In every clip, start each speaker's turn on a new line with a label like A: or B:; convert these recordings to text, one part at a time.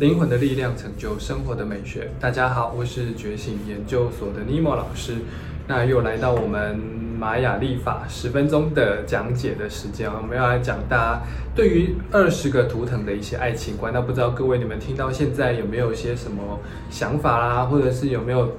A: 灵魂的力量成就生活的美学。大家好，我是觉醒研究所的尼莫老师。那又来到我们玛雅历法十分钟的讲解的时间我们要来讲大家对于二十个图腾的一些爱情观。那不知道各位你们听到现在有没有一些什么想法啦，或者是有没有？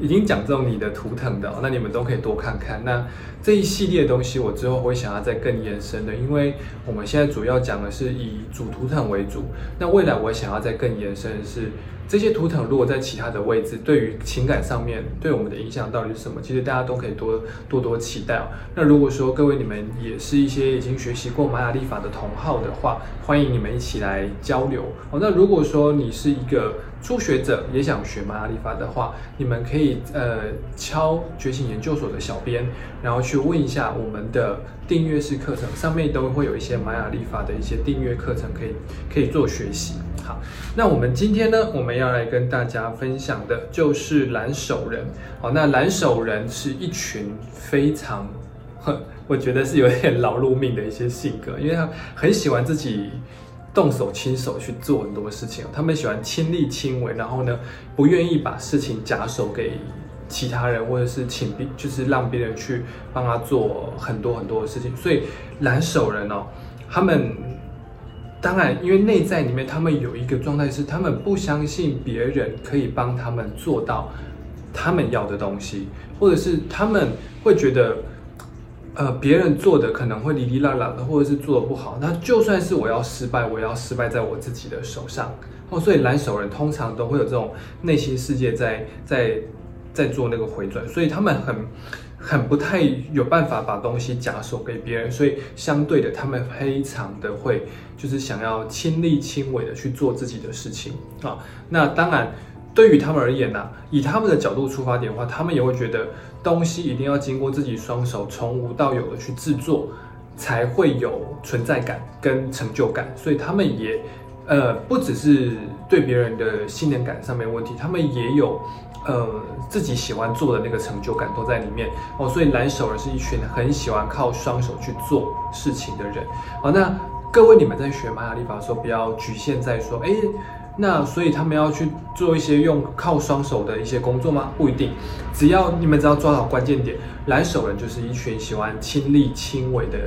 A: 已经讲这种你的图腾的，那你们都可以多看看。那这一系列东西，我之后会想要再更延伸的，因为我们现在主要讲的是以主图腾为主。那未来我想要再更延伸的是，这些图腾如果在其他的位置，对于情感上面对我们的影响到底是什么？其实大家都可以多多多期待哦。那如果说各位你们也是一些已经学习过玛雅历法的同好的话，欢迎你们一起来交流哦。那如果说你是一个初学者也想学玛雅历法的话，你们可以呃敲觉醒研究所的小编，然后去问一下我们的订阅式课程，上面都会有一些玛雅历法的一些订阅课程可以可以做学习。好，那我们今天呢，我们要要来跟大家分享的就是蓝手人。好，那蓝手人是一群非常，我觉得是有点劳碌命的一些性格，因为他很喜欢自己。动手亲手去做很多事情，他们喜欢亲力亲为，然后呢，不愿意把事情假手给其他人，或者是请别，就是让别人去帮他做很多很多的事情。所以蓝手人哦，他们当然因为内在里面他们有一个状态是，他们不相信别人可以帮他们做到他们要的东西，或者是他们会觉得。呃，别人做的可能会哩哩啦啦的，或者是做的不好，那就算是我要失败，我要失败在我自己的手上哦。所以蓝手人通常都会有这种内心世界在在在做那个回转，所以他们很很不太有办法把东西假手给别人，所以相对的，他们非常的会就是想要亲力亲为的去做自己的事情啊。那当然。对于他们而言呢，以他们的角度出发点的话，他们也会觉得东西一定要经过自己双手从无到有的去制作，才会有存在感跟成就感。所以他们也，呃，不只是对别人的信任感上面问题，他们也有，呃，自己喜欢做的那个成就感都在里面哦。所以蓝手人是一群很喜欢靠双手去做事情的人。好，那各位你们在学玛雅历法的时候，不要局限在说，哎。那所以他们要去做一些用靠双手的一些工作吗？不一定，只要你们只要抓好关键点，蓝手人就是一群喜欢亲力亲为的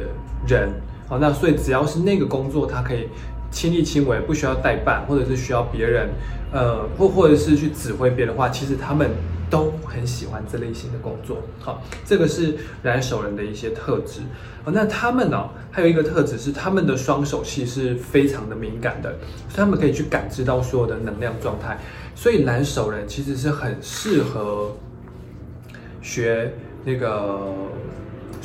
A: 人。好，那所以只要是那个工作，他可以亲力亲为，不需要代办，或者是需要别人，呃，或或者是去指挥别人的话，其实他们。都很喜欢这类型的工作，好，这个是蓝手人的一些特质哦。那他们呢，还有一个特质是他们的双手其实是非常的敏感的，所以他们可以去感知到所有的能量状态。所以蓝手人其实是很适合学那个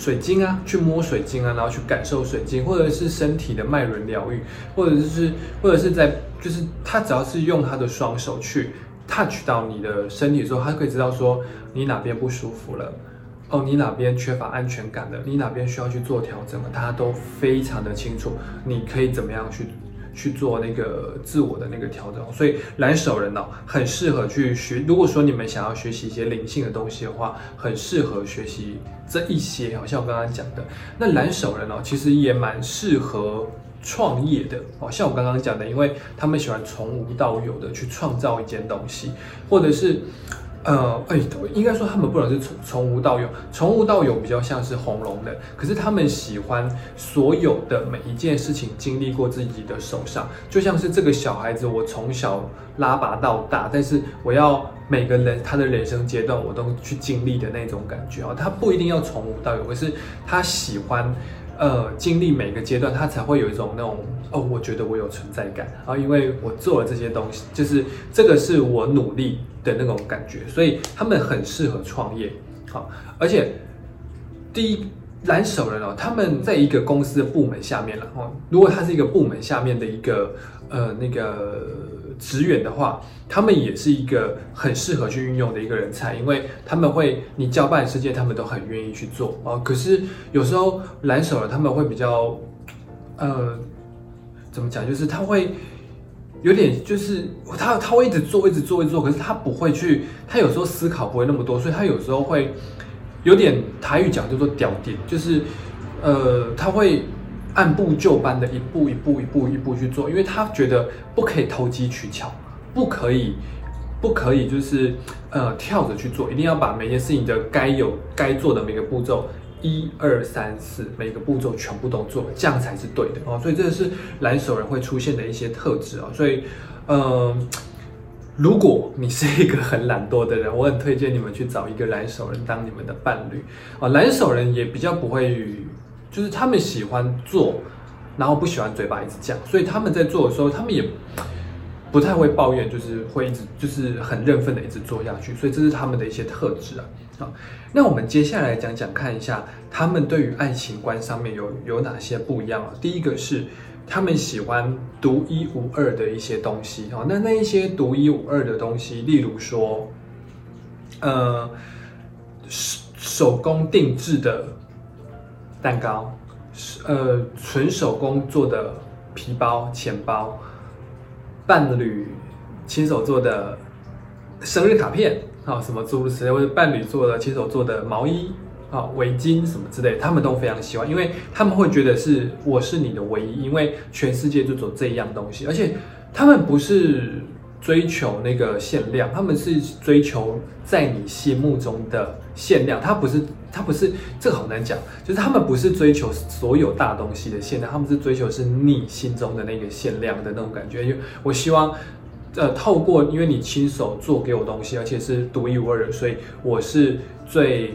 A: 水晶啊，去摸水晶啊，然后去感受水晶，或者是身体的脉轮疗愈，或者是或者是在就是他只要是用他的双手去。touch 到你的身体的时候，他可以知道说你哪边不舒服了，哦，你哪边缺乏安全感了，你哪边需要去做调整了，他都非常的清楚。你可以怎么样去去做那个自我的那个调整？所以蓝手人呢，很适合去学。如果说你们想要学习一些灵性的东西的话，很适合学习这一些。好像我刚刚讲的，那蓝手人哦，其实也蛮适合。创业的哦，像我刚刚讲的，因为他们喜欢从无到有的去创造一件东西，或者是，呃，哎，应该说他们不能是从从无到有，从无到有比较像是红龙的，可是他们喜欢所有的每一件事情经历过自己的手上，就像是这个小孩子，我从小拉拔到大，但是我要每个人他的人生阶段我都去经历的那种感觉啊，他不一定要从无到有，可是他喜欢。呃，经历每个阶段，他才会有一种那种哦，我觉得我有存在感。啊，因为我做了这些东西，就是这个是我努力的那种感觉，所以他们很适合创业，好，而且第一蓝手人哦，他们在一个公司的部门下面了哦，如果他是一个部门下面的一个呃那个。职员的话，他们也是一个很适合去运用的一个人才，因为他们会你交办事件，他们都很愿意去做啊。可是有时候蓝手人他们会比较，呃，怎么讲？就是他会有点，就是他他会一直做，一直做，一直做，可是他不会去，他有时候思考不会那么多，所以他有时候会有点台语讲叫做屌点，就是呃，他会。按部就班的一步一步一步一步去做，因为他觉得不可以投机取巧，不可以不可以就是呃跳着去做，一定要把每件事情的该有该做的每个步骤一二三四每个步骤全部都做，这样才是对的哦。所以这是蓝手人会出现的一些特质啊。所以呃，如果你是一个很懒惰的人，我很推荐你们去找一个蓝手人当你们的伴侣啊。蓝手人也比较不会。就是他们喜欢做，然后不喜欢嘴巴一直讲，所以他们在做的时候，他们也不太会抱怨，就是会一直就是很认份的一直做下去，所以这是他们的一些特质啊。好，那我们接下来讲讲看一下，他们对于爱情观上面有有哪些不一样啊？第一个是他们喜欢独一无二的一些东西哦，那那一些独一无二的东西，例如说，呃，手手工定制的。蛋糕，呃，纯手工做的皮包、钱包，伴侣亲手做的生日卡片，啊，什么诸如此类，或者伴侣做的亲手做的毛衣，啊，围巾什么之类，他们都非常喜欢，因为他们会觉得是我是你的唯一，因为全世界就走这一样东西，而且他们不是。追求那个限量，他们是追求在你心目中的限量，他不是，他不是，这个好难讲，就是他们不是追求所有大东西的限量，他们是追求是你心中的那个限量的那种感觉。因为我希望，呃，透过因为你亲手做给我东西，而且是独一无二的，所以我是最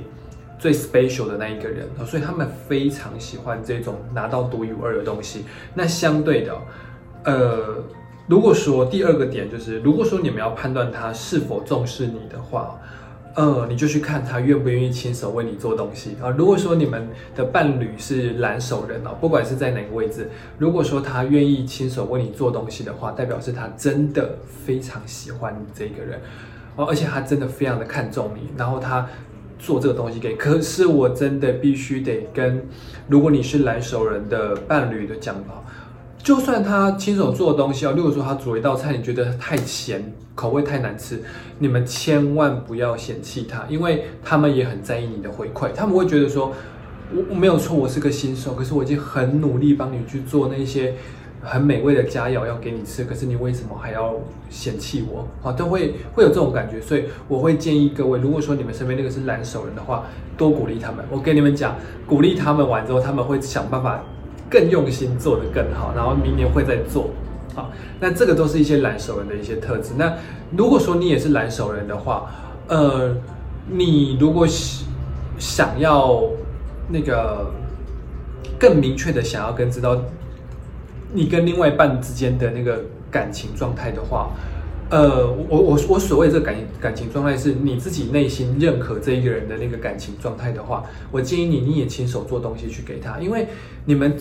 A: 最 special 的那一个人，所以他们非常喜欢这种拿到独一无二的东西。那相对的，呃。如果说第二个点就是，如果说你们要判断他是否重视你的话，呃，你就去看他愿不愿意亲手为你做东西啊。如果说你们的伴侣是蓝手人啊，不管是在哪个位置，如果说他愿意亲手为你做东西的话，代表是他真的非常喜欢你这个人哦，而且他真的非常的看重你，然后他做这个东西给。可是我真的必须得跟，如果你是蓝手人的伴侣的讲啊。就算他亲手做的东西哦，例如说他煮一道菜，你觉得太咸，口味太难吃，你们千万不要嫌弃他，因为他们也很在意你的回馈，他们会觉得说，我我没有错，我是个新手，可是我已经很努力帮你去做那些很美味的佳肴要给你吃，可是你为什么还要嫌弃我？啊，都会会有这种感觉，所以我会建议各位，如果说你们身边那个是蓝手人的话，多鼓励他们。我跟你们讲，鼓励他们完之后，他们会想办法。更用心做得更好，然后明年会再做，好，那这个都是一些蓝手人的一些特质。那如果说你也是蓝手人的话，呃，你如果想要那个更明确的想要跟知道你跟另外一半之间的那个感情状态的话。呃，我我我所谓这个感感情状态是你自己内心认可这一个人的那个感情状态的话，我建议你你也亲手做东西去给他，因为你们。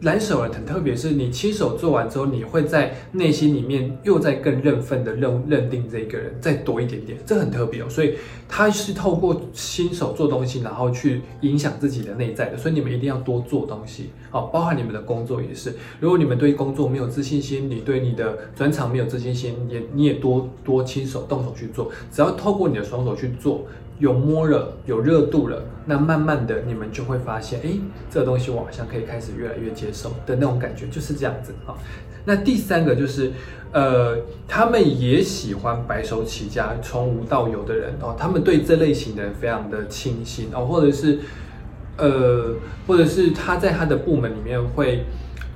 A: 蓝手人很特别，是你亲手做完之后，你会在内心里面又在更认份的认认定这个人再多一点点，这很特别哦。所以他是透过亲手做东西，然后去影响自己的内在的。所以你们一定要多做东西哦，包含你们的工作也是。如果你们对工作没有自信心，你对你的专长没有自信心，也你也多多亲手动手去做。只要透过你的双手去做。有摸了，有热度了，那慢慢的你们就会发现，哎，这个东西我好像可以开始越来越接受的那种感觉，就是这样子啊。那第三个就是，呃，他们也喜欢白手起家、从无到有的人哦，他们对这类型的人非常的倾心哦，或者是，呃，或者是他在他的部门里面会。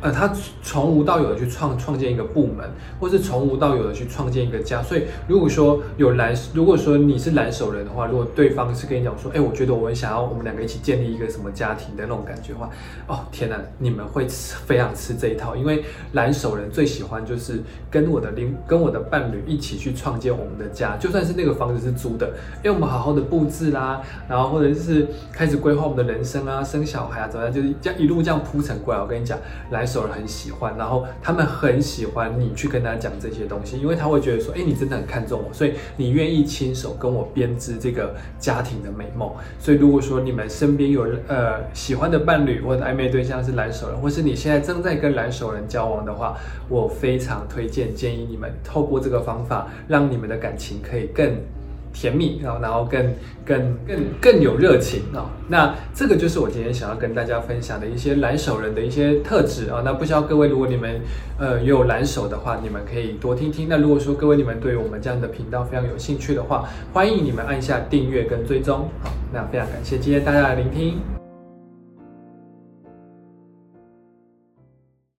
A: 呃，他从无到有的去创创建一个部门，或是从无到有的去创建一个家。所以，如果说有蓝，如果说你是蓝手人的话，如果对方是跟你讲说，哎，我觉得我们想要我们两个一起建立一个什么家庭的那种感觉的话，哦，天哪，你们会非常吃这一套，因为蓝手人最喜欢就是跟我的邻跟我的伴侣一起去创建我们的家，就算是那个房子是租的，因为我们好好的布置啦，然后或者是开始规划我们的人生啊，生小孩啊，怎么样，就是这样一路这样铺陈过来。我跟你讲，蓝。手人很喜欢，然后他们很喜欢你去跟他讲这些东西，因为他会觉得说，哎，你真的很看重我，所以你愿意亲手跟我编织这个家庭的美梦。所以如果说你们身边有呃喜欢的伴侣或者暧昧对象是蓝手人，或是你现在正在跟蓝手人交往的话，我非常推荐建议你们透过这个方法，让你们的感情可以更甜蜜，然后然后更更更更有热情啊。那这个就是我今天想要跟大家分享的一些蓝手人的一些特质啊。那不知道各位，如果你们呃有蓝手的话，你们可以多听听。那如果说各位你们对我们这样的频道非常有兴趣的话，欢迎你们按下订阅跟追踪。好，那非常感谢今天大家的聆听。